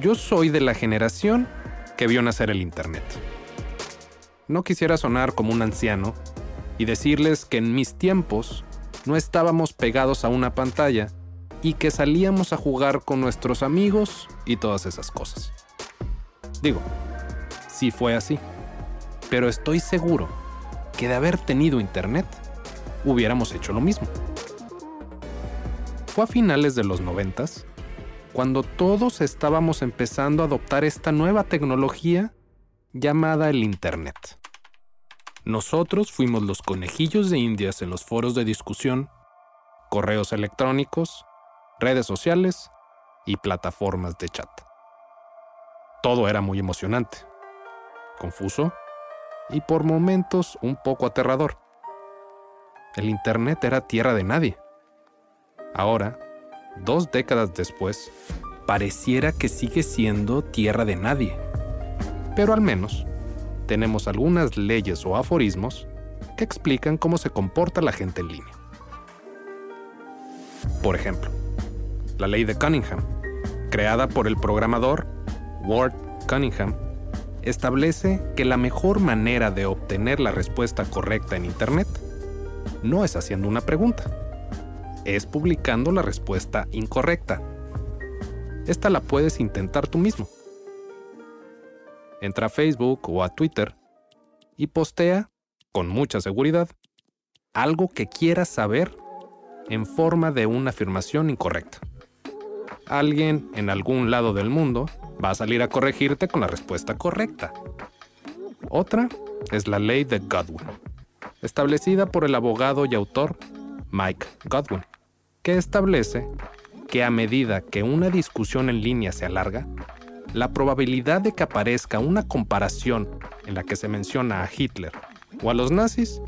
Yo soy de la generación que vio nacer el Internet. No quisiera sonar como un anciano y decirles que en mis tiempos no estábamos pegados a una pantalla y que salíamos a jugar con nuestros amigos y todas esas cosas. Digo, sí fue así, pero estoy seguro que de haber tenido Internet, hubiéramos hecho lo mismo. Fue a finales de los noventas cuando todos estábamos empezando a adoptar esta nueva tecnología llamada el Internet. Nosotros fuimos los conejillos de indias en los foros de discusión, correos electrónicos, redes sociales y plataformas de chat. Todo era muy emocionante, confuso y por momentos un poco aterrador. El Internet era tierra de nadie. Ahora, dos décadas después, pareciera que sigue siendo tierra de nadie. Pero al menos, tenemos algunas leyes o aforismos que explican cómo se comporta la gente en línea. Por ejemplo, la ley de Cunningham, creada por el programador Ward Cunningham, establece que la mejor manera de obtener la respuesta correcta en Internet no es haciendo una pregunta, es publicando la respuesta incorrecta. Esta la puedes intentar tú mismo. Entra a Facebook o a Twitter y postea, con mucha seguridad, algo que quieras saber en forma de una afirmación incorrecta. Alguien en algún lado del mundo va a salir a corregirte con la respuesta correcta. Otra es la ley de Godwin, establecida por el abogado y autor Mike Godwin, que establece que a medida que una discusión en línea se alarga, la probabilidad de que aparezca una comparación en la que se menciona a Hitler o a los nazis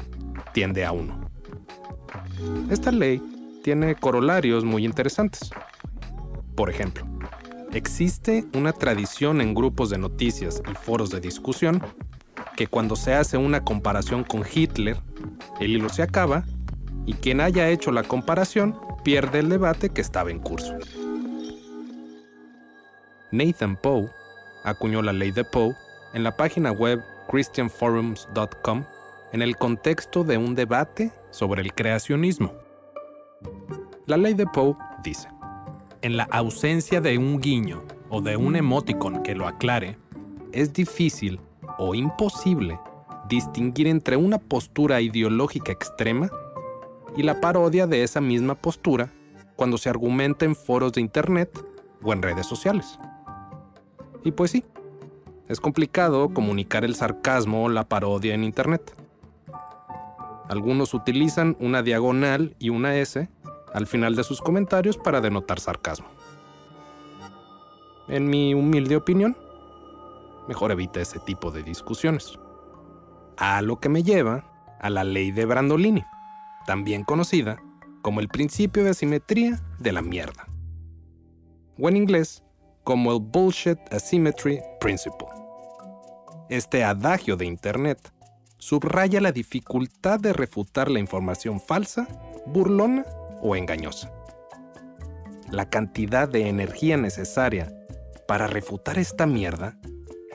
tiende a uno. Esta ley tiene corolarios muy interesantes. Por ejemplo, existe una tradición en grupos de noticias y foros de discusión que cuando se hace una comparación con Hitler, el hilo se acaba y quien haya hecho la comparación pierde el debate que estaba en curso. Nathan Poe acuñó la ley de Poe en la página web christianforums.com en el contexto de un debate sobre el creacionismo. La ley de Poe dice, en la ausencia de un guiño o de un emoticon que lo aclare, es difícil o imposible distinguir entre una postura ideológica extrema y la parodia de esa misma postura cuando se argumenta en foros de Internet o en redes sociales. Y pues sí, es complicado comunicar el sarcasmo o la parodia en Internet. Algunos utilizan una diagonal y una S al final de sus comentarios para denotar sarcasmo. En mi humilde opinión, mejor evita ese tipo de discusiones. A lo que me lleva a la ley de Brandolini, también conocida como el principio de asimetría de la mierda. O en inglés, como el Bullshit Asymmetry Principle. Este adagio de Internet subraya la dificultad de refutar la información falsa, burlona o engañosa. La cantidad de energía necesaria para refutar esta mierda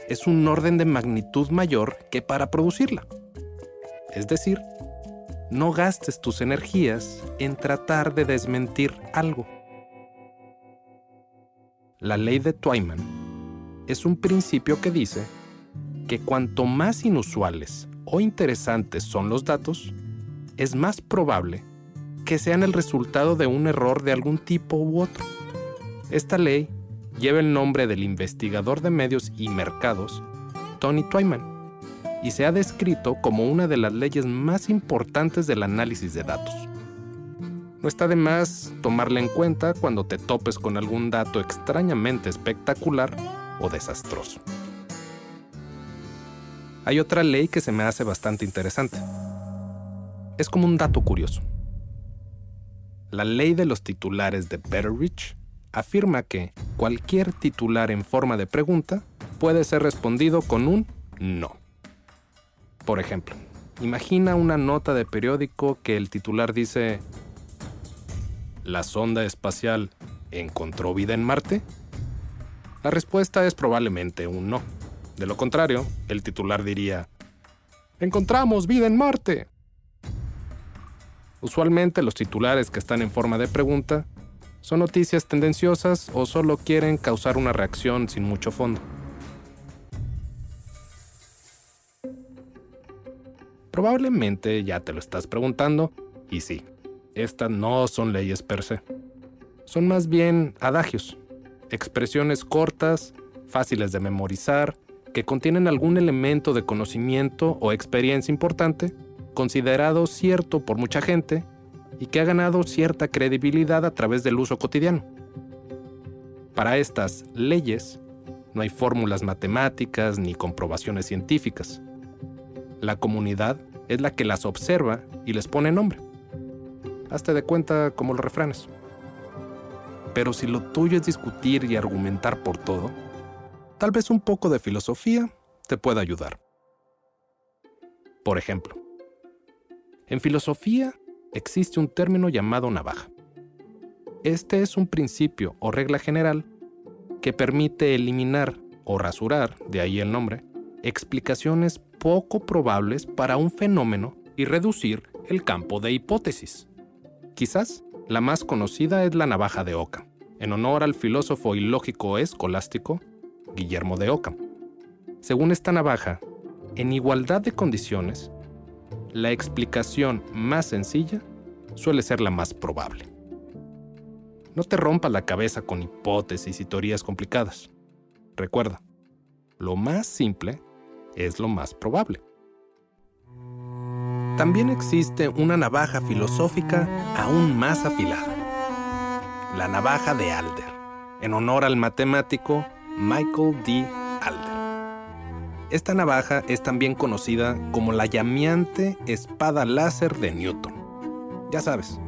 es un orden de magnitud mayor que para producirla. Es decir, no gastes tus energías en tratar de desmentir algo. La ley de Twyman es un principio que dice que cuanto más inusuales o interesantes son los datos, es más probable que sean el resultado de un error de algún tipo u otro. Esta ley lleva el nombre del investigador de medios y mercados, Tony Twyman, y se ha descrito como una de las leyes más importantes del análisis de datos. No está de más tomarla en cuenta cuando te topes con algún dato extrañamente espectacular o desastroso. Hay otra ley que se me hace bastante interesante. Es como un dato curioso. La ley de los titulares de Betteridge afirma que cualquier titular en forma de pregunta puede ser respondido con un no. Por ejemplo, imagina una nota de periódico que el titular dice, ¿la sonda espacial encontró vida en Marte? La respuesta es probablemente un no. De lo contrario, el titular diría, encontramos vida en Marte. Usualmente los titulares que están en forma de pregunta son noticias tendenciosas o solo quieren causar una reacción sin mucho fondo. Probablemente ya te lo estás preguntando, y sí, estas no son leyes per se. Son más bien adagios, expresiones cortas, fáciles de memorizar, que contienen algún elemento de conocimiento o experiencia importante, considerado cierto por mucha gente y que ha ganado cierta credibilidad a través del uso cotidiano. Para estas leyes, no hay fórmulas matemáticas ni comprobaciones científicas. La comunidad es la que las observa y les pone nombre. Hazte de cuenta como los refranes. Pero si lo tuyo es discutir y argumentar por todo, tal vez un poco de filosofía te pueda ayudar. Por ejemplo, en filosofía existe un término llamado navaja. Este es un principio o regla general que permite eliminar o rasurar, de ahí el nombre, explicaciones poco probables para un fenómeno y reducir el campo de hipótesis. Quizás la más conocida es la navaja de Oca, en honor al filósofo y lógico escolástico Guillermo de Oca. Según esta navaja, en igualdad de condiciones, la explicación más sencilla suele ser la más probable. No te rompas la cabeza con hipótesis y teorías complicadas. Recuerda, lo más simple es lo más probable. También existe una navaja filosófica aún más afilada. La navaja de Alder, en honor al matemático Michael D. Alder. Esta navaja es también conocida como la llameante espada láser de Newton. Ya sabes,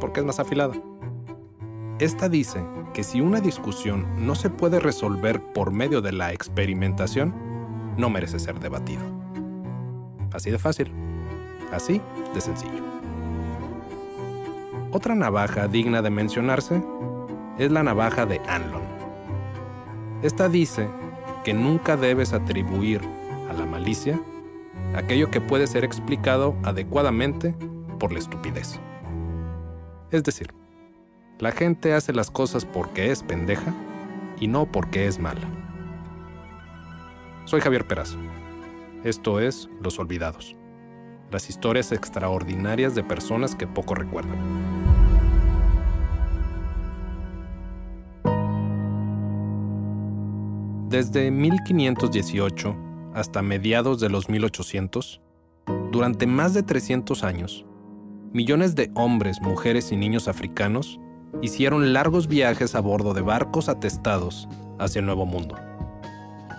porque es más afilada. Esta dice que si una discusión no se puede resolver por medio de la experimentación, no merece ser debatido. Así de fácil. Así de sencillo. Otra navaja digna de mencionarse es la navaja de Anlon. Esta dice que nunca debes atribuir a la malicia aquello que puede ser explicado adecuadamente por la estupidez. Es decir, la gente hace las cosas porque es pendeja y no porque es mala. Soy Javier Perazo. Esto es Los Olvidados. Las historias extraordinarias de personas que poco recuerdan. Desde 1518 hasta mediados de los 1800, durante más de 300 años, millones de hombres, mujeres y niños africanos hicieron largos viajes a bordo de barcos atestados hacia el Nuevo Mundo.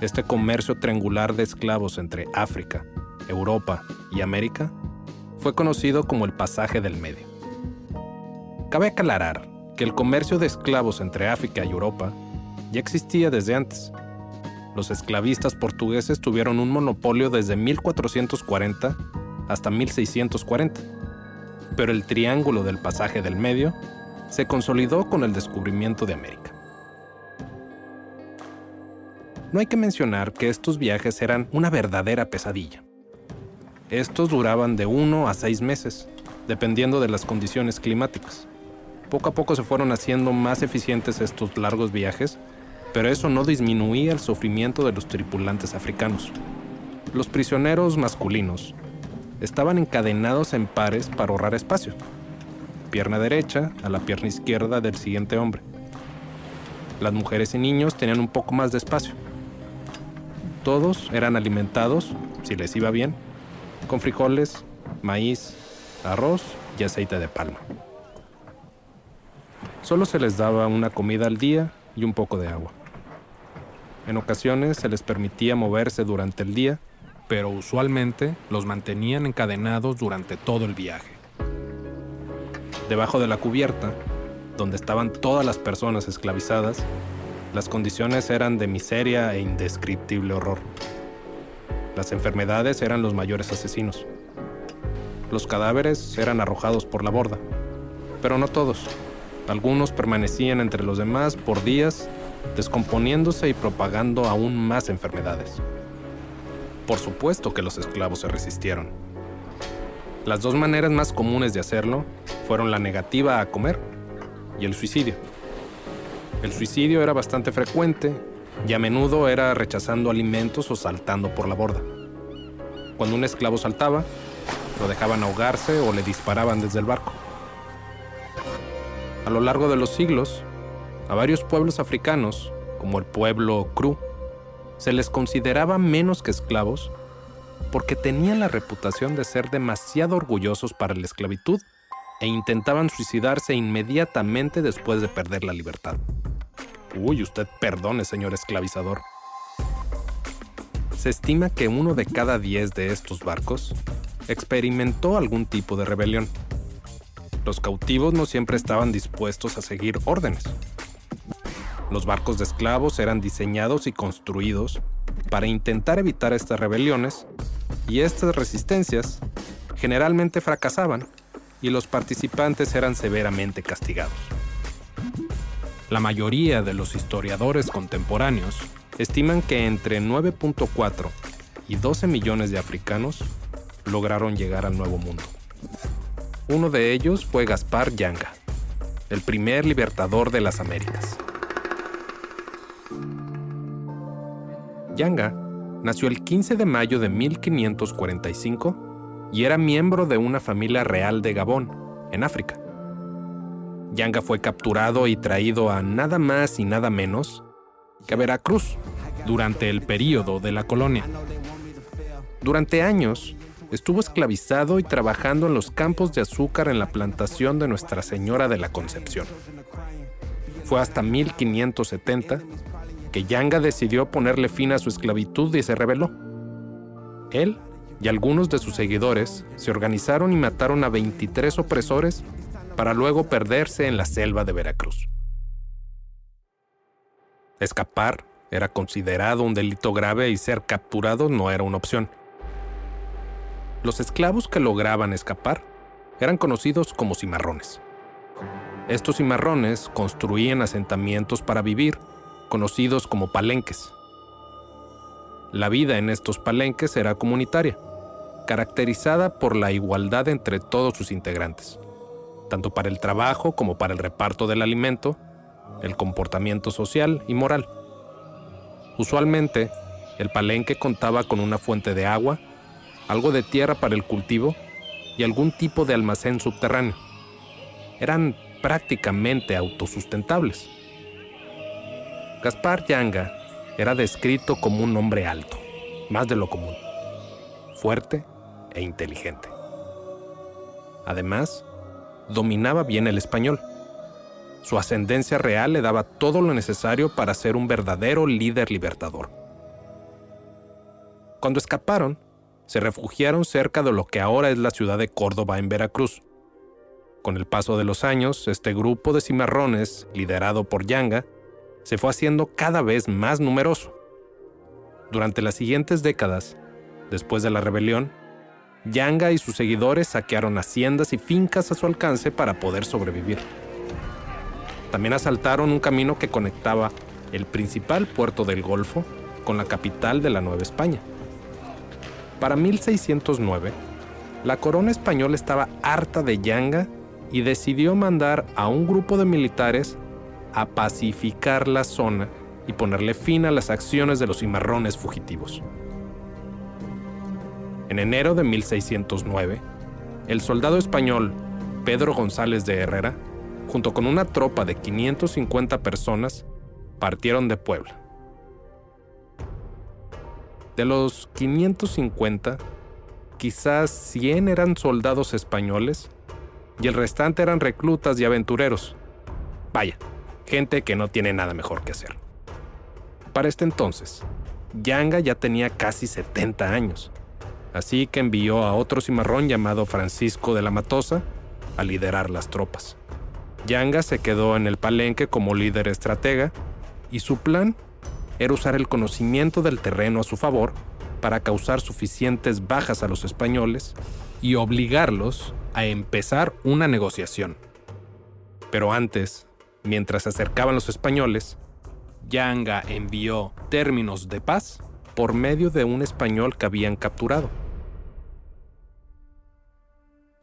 Este comercio triangular de esclavos entre África, Europa y América fue conocido como el pasaje del medio. Cabe aclarar que el comercio de esclavos entre África y Europa ya existía desde antes. Los esclavistas portugueses tuvieron un monopolio desde 1440 hasta 1640, pero el triángulo del pasaje del medio se consolidó con el descubrimiento de América. No hay que mencionar que estos viajes eran una verdadera pesadilla. Estos duraban de uno a seis meses, dependiendo de las condiciones climáticas. Poco a poco se fueron haciendo más eficientes estos largos viajes pero eso no disminuía el sufrimiento de los tripulantes africanos. Los prisioneros masculinos estaban encadenados en pares para ahorrar espacio. Pierna derecha a la pierna izquierda del siguiente hombre. Las mujeres y niños tenían un poco más de espacio. Todos eran alimentados, si les iba bien, con frijoles, maíz, arroz y aceite de palma. Solo se les daba una comida al día y un poco de agua. En ocasiones se les permitía moverse durante el día, pero usualmente los mantenían encadenados durante todo el viaje. Debajo de la cubierta, donde estaban todas las personas esclavizadas, las condiciones eran de miseria e indescriptible horror. Las enfermedades eran los mayores asesinos. Los cadáveres eran arrojados por la borda, pero no todos. Algunos permanecían entre los demás por días, descomponiéndose y propagando aún más enfermedades. Por supuesto que los esclavos se resistieron. Las dos maneras más comunes de hacerlo fueron la negativa a comer y el suicidio. El suicidio era bastante frecuente y a menudo era rechazando alimentos o saltando por la borda. Cuando un esclavo saltaba, lo dejaban ahogarse o le disparaban desde el barco. A lo largo de los siglos, a varios pueblos africanos, como el pueblo Kru, se les consideraba menos que esclavos porque tenían la reputación de ser demasiado orgullosos para la esclavitud e intentaban suicidarse inmediatamente después de perder la libertad. Uy, usted perdone, señor esclavizador. Se estima que uno de cada diez de estos barcos experimentó algún tipo de rebelión. Los cautivos no siempre estaban dispuestos a seguir órdenes. Los barcos de esclavos eran diseñados y construidos para intentar evitar estas rebeliones y estas resistencias generalmente fracasaban y los participantes eran severamente castigados. La mayoría de los historiadores contemporáneos estiman que entre 9.4 y 12 millones de africanos lograron llegar al Nuevo Mundo. Uno de ellos fue Gaspar Yanga, el primer libertador de las Américas. Yanga nació el 15 de mayo de 1545 y era miembro de una familia real de Gabón, en África. Yanga fue capturado y traído a nada más y nada menos que a Veracruz durante el período de la colonia. Durante años, estuvo esclavizado y trabajando en los campos de azúcar en la plantación de Nuestra Señora de la Concepción. Fue hasta 1570 que Yanga decidió ponerle fin a su esclavitud y se rebeló. Él y algunos de sus seguidores se organizaron y mataron a 23 opresores para luego perderse en la selva de Veracruz. Escapar era considerado un delito grave y ser capturado no era una opción. Los esclavos que lograban escapar eran conocidos como cimarrones. Estos cimarrones construían asentamientos para vivir, conocidos como palenques. La vida en estos palenques era comunitaria, caracterizada por la igualdad entre todos sus integrantes, tanto para el trabajo como para el reparto del alimento, el comportamiento social y moral. Usualmente, el palenque contaba con una fuente de agua, algo de tierra para el cultivo y algún tipo de almacén subterráneo. Eran prácticamente autosustentables. Gaspar Yanga era descrito como un hombre alto, más de lo común, fuerte e inteligente. Además, dominaba bien el español. Su ascendencia real le daba todo lo necesario para ser un verdadero líder libertador. Cuando escaparon, se refugiaron cerca de lo que ahora es la ciudad de Córdoba en Veracruz. Con el paso de los años, este grupo de cimarrones, liderado por Yanga, se fue haciendo cada vez más numeroso. Durante las siguientes décadas, después de la rebelión, Yanga y sus seguidores saquearon haciendas y fincas a su alcance para poder sobrevivir. También asaltaron un camino que conectaba el principal puerto del Golfo con la capital de la Nueva España. Para 1609, la corona española estaba harta de Yanga y decidió mandar a un grupo de militares a pacificar la zona y ponerle fin a las acciones de los cimarrones fugitivos. En enero de 1609, el soldado español Pedro González de Herrera, junto con una tropa de 550 personas, partieron de Puebla. De los 550, quizás 100 eran soldados españoles y el restante eran reclutas y aventureros. Vaya, gente que no tiene nada mejor que hacer. Para este entonces, Yanga ya tenía casi 70 años, así que envió a otro cimarrón llamado Francisco de la Matosa a liderar las tropas. Yanga se quedó en el palenque como líder estratega y su plan era usar el conocimiento del terreno a su favor para causar suficientes bajas a los españoles y obligarlos a empezar una negociación. Pero antes, mientras se acercaban los españoles, Yanga envió términos de paz por medio de un español que habían capturado.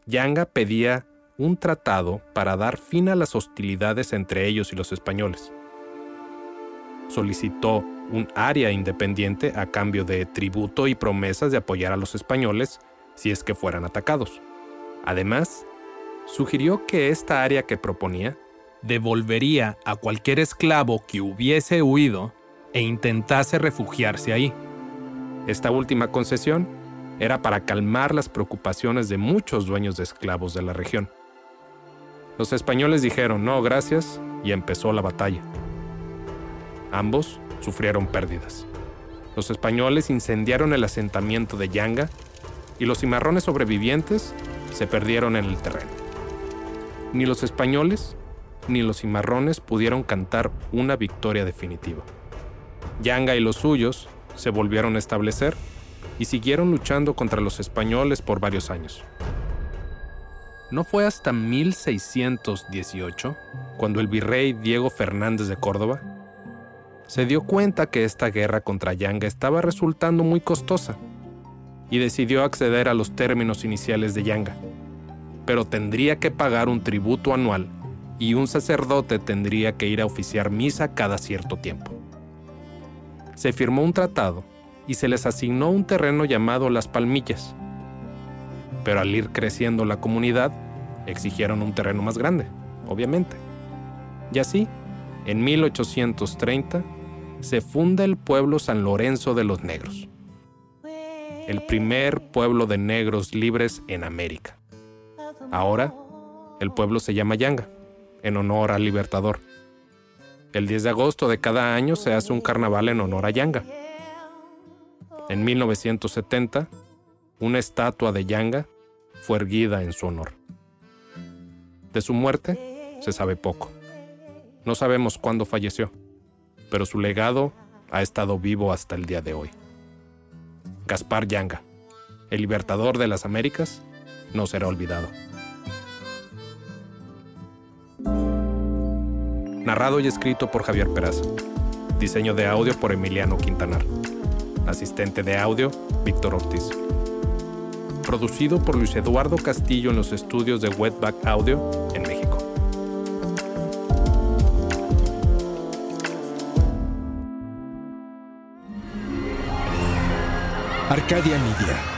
Yanga pedía un tratado para dar fin a las hostilidades entre ellos y los españoles. Solicitó un área independiente a cambio de tributo y promesas de apoyar a los españoles si es que fueran atacados. Además, sugirió que esta área que proponía devolvería a cualquier esclavo que hubiese huido e intentase refugiarse ahí. Esta última concesión era para calmar las preocupaciones de muchos dueños de esclavos de la región. Los españoles dijeron no, gracias, y empezó la batalla. Ambos sufrieron pérdidas. Los españoles incendiaron el asentamiento de Yanga y los cimarrones sobrevivientes se perdieron en el terreno. Ni los españoles ni los cimarrones pudieron cantar una victoria definitiva. Yanga y los suyos se volvieron a establecer y siguieron luchando contra los españoles por varios años. No fue hasta 1618 cuando el virrey Diego Fernández de Córdoba se dio cuenta que esta guerra contra Yanga estaba resultando muy costosa y decidió acceder a los términos iniciales de Yanga, pero tendría que pagar un tributo anual y un sacerdote tendría que ir a oficiar misa cada cierto tiempo. Se firmó un tratado y se les asignó un terreno llamado Las Palmillas, pero al ir creciendo la comunidad, exigieron un terreno más grande, obviamente. Y así, en 1830, se funda el pueblo San Lorenzo de los Negros, el primer pueblo de negros libres en América. Ahora, el pueblo se llama Yanga, en honor al Libertador. El 10 de agosto de cada año se hace un carnaval en honor a Yanga. En 1970, una estatua de Yanga fue erguida en su honor. De su muerte se sabe poco. No sabemos cuándo falleció pero su legado ha estado vivo hasta el día de hoy. Gaspar Yanga, el libertador de las Américas, no será olvidado. Narrado y escrito por Javier Peraza. Diseño de audio por Emiliano Quintanar. Asistente de audio, Víctor Ortiz. Producido por Luis Eduardo Castillo en los estudios de Wetback Audio en México. Arcadia Media.